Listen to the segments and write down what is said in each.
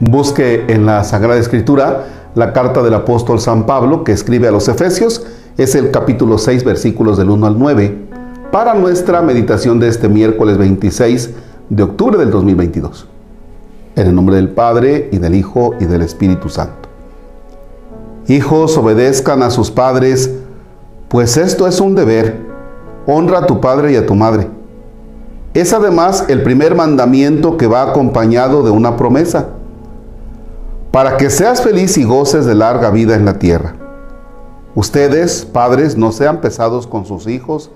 Busque en la Sagrada Escritura la carta del apóstol San Pablo que escribe a los Efesios, es el capítulo 6 versículos del 1 al 9, para nuestra meditación de este miércoles 26 de octubre del 2022. En el nombre del Padre y del Hijo y del Espíritu Santo. Hijos, obedezcan a sus padres, pues esto es un deber. Honra a tu padre y a tu madre. Es además el primer mandamiento que va acompañado de una promesa para que seas feliz y goces de larga vida en la tierra. Ustedes, padres, no sean pesados con sus hijos,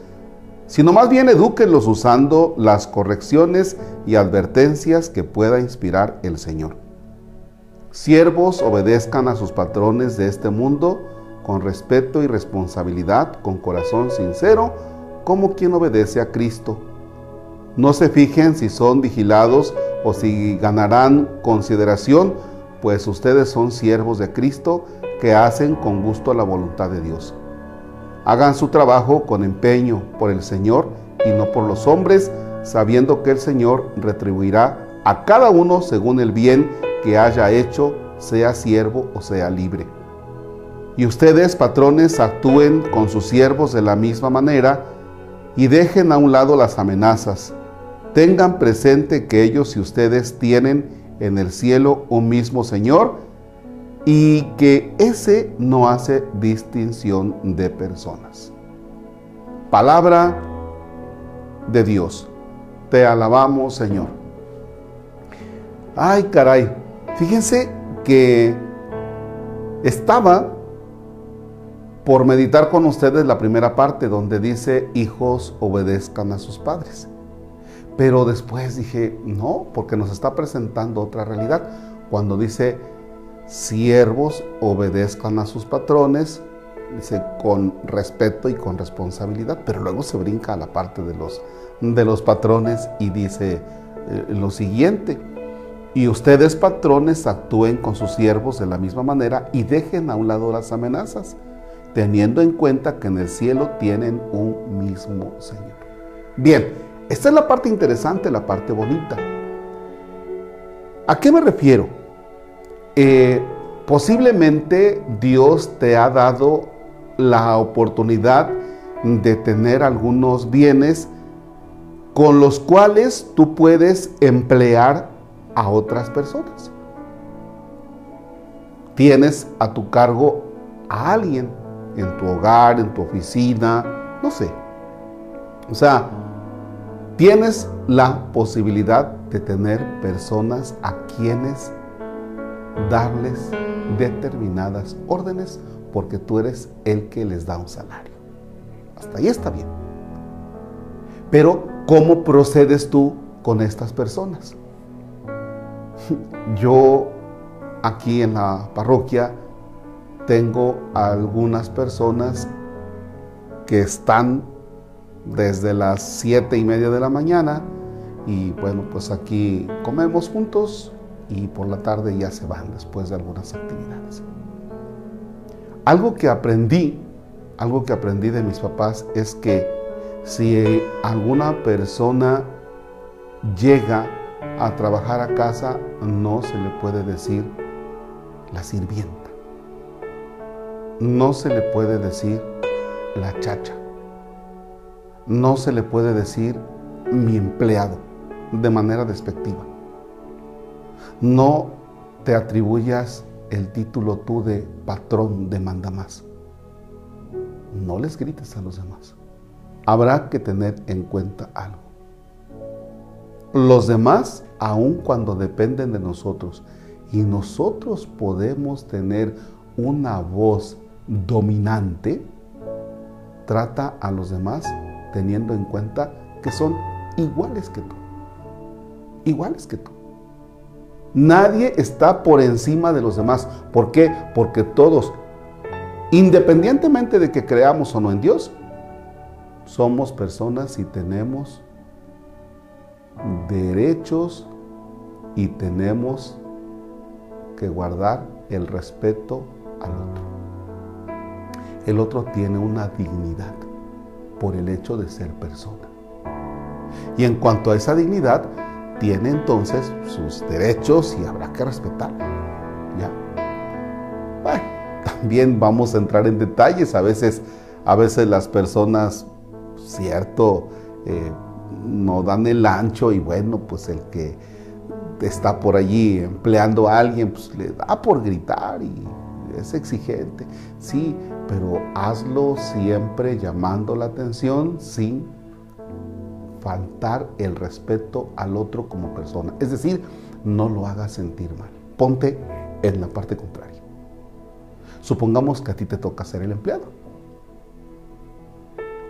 sino más bien edúquenlos usando las correcciones y advertencias que pueda inspirar el Señor. Siervos obedezcan a sus patrones de este mundo con respeto y responsabilidad, con corazón sincero, como quien obedece a Cristo. No se fijen si son vigilados o si ganarán consideración, pues ustedes son siervos de Cristo que hacen con gusto la voluntad de Dios. Hagan su trabajo con empeño por el Señor y no por los hombres, sabiendo que el Señor retribuirá a cada uno según el bien que haya hecho, sea siervo o sea libre. Y ustedes, patrones, actúen con sus siervos de la misma manera y dejen a un lado las amenazas. Tengan presente que ellos y ustedes tienen en el cielo un mismo Señor y que ese no hace distinción de personas. Palabra de Dios. Te alabamos, Señor. Ay, caray. Fíjense que estaba por meditar con ustedes la primera parte donde dice, hijos obedezcan a sus padres. Pero después dije, no, porque nos está presentando otra realidad. Cuando dice, siervos obedezcan a sus patrones, dice, con respeto y con responsabilidad, pero luego se brinca a la parte de los, de los patrones y dice eh, lo siguiente, y ustedes patrones actúen con sus siervos de la misma manera y dejen a un lado las amenazas, teniendo en cuenta que en el cielo tienen un mismo Señor. Bien, esta es la parte interesante, la parte bonita. ¿A qué me refiero? Eh, posiblemente Dios te ha dado la oportunidad de tener algunos bienes con los cuales tú puedes emplear a otras personas. Tienes a tu cargo a alguien en tu hogar, en tu oficina, no sé. O sea, Tienes la posibilidad de tener personas a quienes darles determinadas órdenes porque tú eres el que les da un salario. Hasta ahí está bien. Pero, ¿cómo procedes tú con estas personas? Yo aquí en la parroquia tengo algunas personas que están desde las siete y media de la mañana y bueno, pues aquí comemos juntos y por la tarde ya se van después de algunas actividades. Algo que aprendí, algo que aprendí de mis papás es que si alguna persona llega a trabajar a casa, no se le puede decir la sirvienta. No se le puede decir la chacha no se le puede decir mi empleado de manera despectiva. No te atribuyas el título tú de patrón de más. No les grites a los demás. Habrá que tener en cuenta algo. Los demás, aun cuando dependen de nosotros, y nosotros podemos tener una voz dominante, trata a los demás teniendo en cuenta que son iguales que tú. Iguales que tú. Nadie está por encima de los demás. ¿Por qué? Porque todos, independientemente de que creamos o no en Dios, somos personas y tenemos derechos y tenemos que guardar el respeto al otro. El otro tiene una dignidad por el hecho de ser persona. Y en cuanto a esa dignidad, tiene entonces sus derechos y habrá que respetarlo. ¿Ya? Bueno, también vamos a entrar en detalles. A veces, a veces las personas, cierto, eh, no dan el ancho y bueno, pues el que está por allí empleando a alguien, pues le da por gritar y es exigente. Sí, pero hazlo siempre llamando la atención sin faltar el respeto al otro como persona. Es decir, no lo hagas sentir mal. Ponte en la parte contraria. Supongamos que a ti te toca ser el empleado.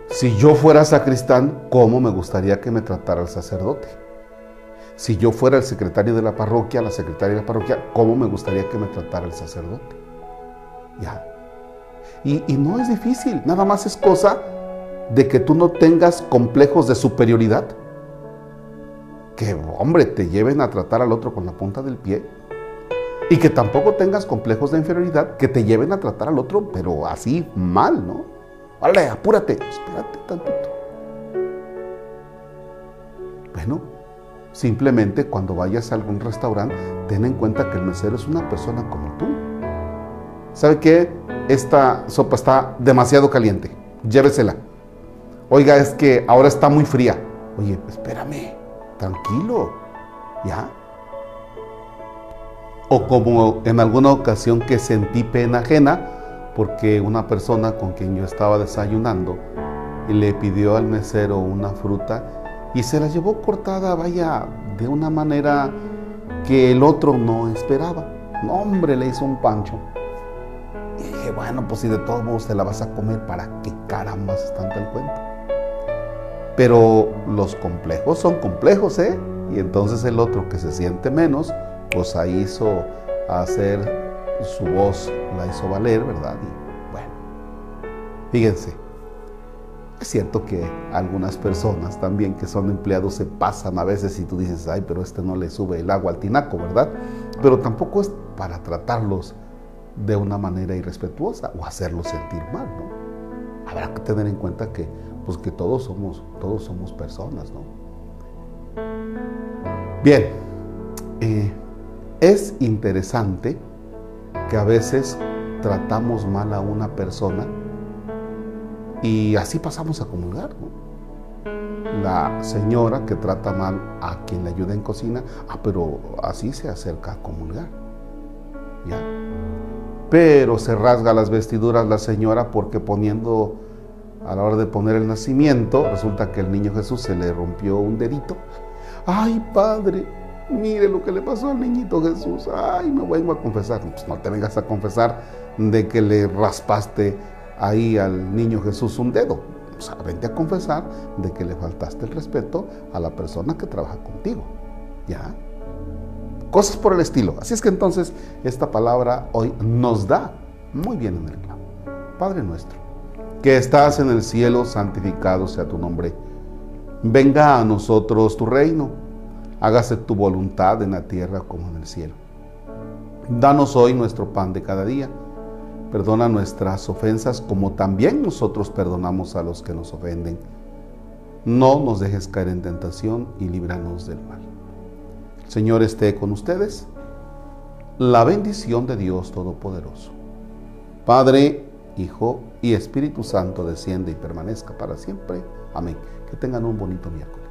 Si yo fuera sacristán, ¿cómo me gustaría que me tratara el sacerdote? Si yo fuera el secretario de la parroquia, la secretaria de la parroquia, ¿cómo me gustaría que me tratara el sacerdote? Ya. Y, y no es difícil, nada más es cosa de que tú no tengas complejos de superioridad. Que, hombre, te lleven a tratar al otro con la punta del pie. Y que tampoco tengas complejos de inferioridad que te lleven a tratar al otro, pero así mal, ¿no? Vale, apúrate, espérate tantito. Bueno, simplemente cuando vayas a algún restaurante, ten en cuenta que el mesero es una persona como tú. ¿Sabe qué? Esta sopa está demasiado caliente. Llévesela. Oiga, es que ahora está muy fría. Oye, espérame, tranquilo, ¿ya? O como en alguna ocasión que sentí pena ajena porque una persona con quien yo estaba desayunando le pidió al mesero una fruta y se la llevó cortada, vaya, de una manera que el otro no esperaba. No, hombre, le hizo un pancho. Bueno, pues si de todos modos te la vas a comer, ¿para qué caramba se tanto el cuento? Pero los complejos son complejos, ¿eh? Y entonces el otro que se siente menos, pues ahí hizo hacer su voz, la hizo valer, ¿verdad? Y bueno, fíjense, es cierto que algunas personas también que son empleados se pasan a veces y tú dices, ay, pero este no le sube el agua al tinaco, ¿verdad? Pero tampoco es para tratarlos de una manera irrespetuosa o hacerlos sentir mal, ¿no? Habrá que tener en cuenta que pues que todos somos, todos somos personas, ¿no? Bien, eh, es interesante que a veces tratamos mal a una persona y así pasamos a comulgar, ¿no? La señora que trata mal a quien le ayuda en cocina, ah, pero así se acerca a comulgar, ¿ya? Pero se rasga las vestiduras la señora porque poniendo a la hora de poner el nacimiento, resulta que el niño Jesús se le rompió un dedito. Ay, padre, mire lo que le pasó al niñito Jesús. Ay, me vengo a confesar. Pues no te vengas a confesar de que le raspaste ahí al niño Jesús un dedo. Vente a confesar de que le faltaste el respeto a la persona que trabaja contigo. ¿Ya? Cosas por el estilo. Así es que entonces esta palabra hoy nos da muy bien en el clavo. Padre nuestro que estás en el cielo, santificado sea tu nombre. Venga a nosotros tu reino, hágase tu voluntad en la tierra como en el cielo. Danos hoy nuestro pan de cada día. Perdona nuestras ofensas como también nosotros perdonamos a los que nos ofenden. No nos dejes caer en tentación y líbranos del mal. Señor esté con ustedes. La bendición de Dios Todopoderoso. Padre, Hijo y Espíritu Santo desciende y permanezca para siempre. Amén. Que tengan un bonito miércoles.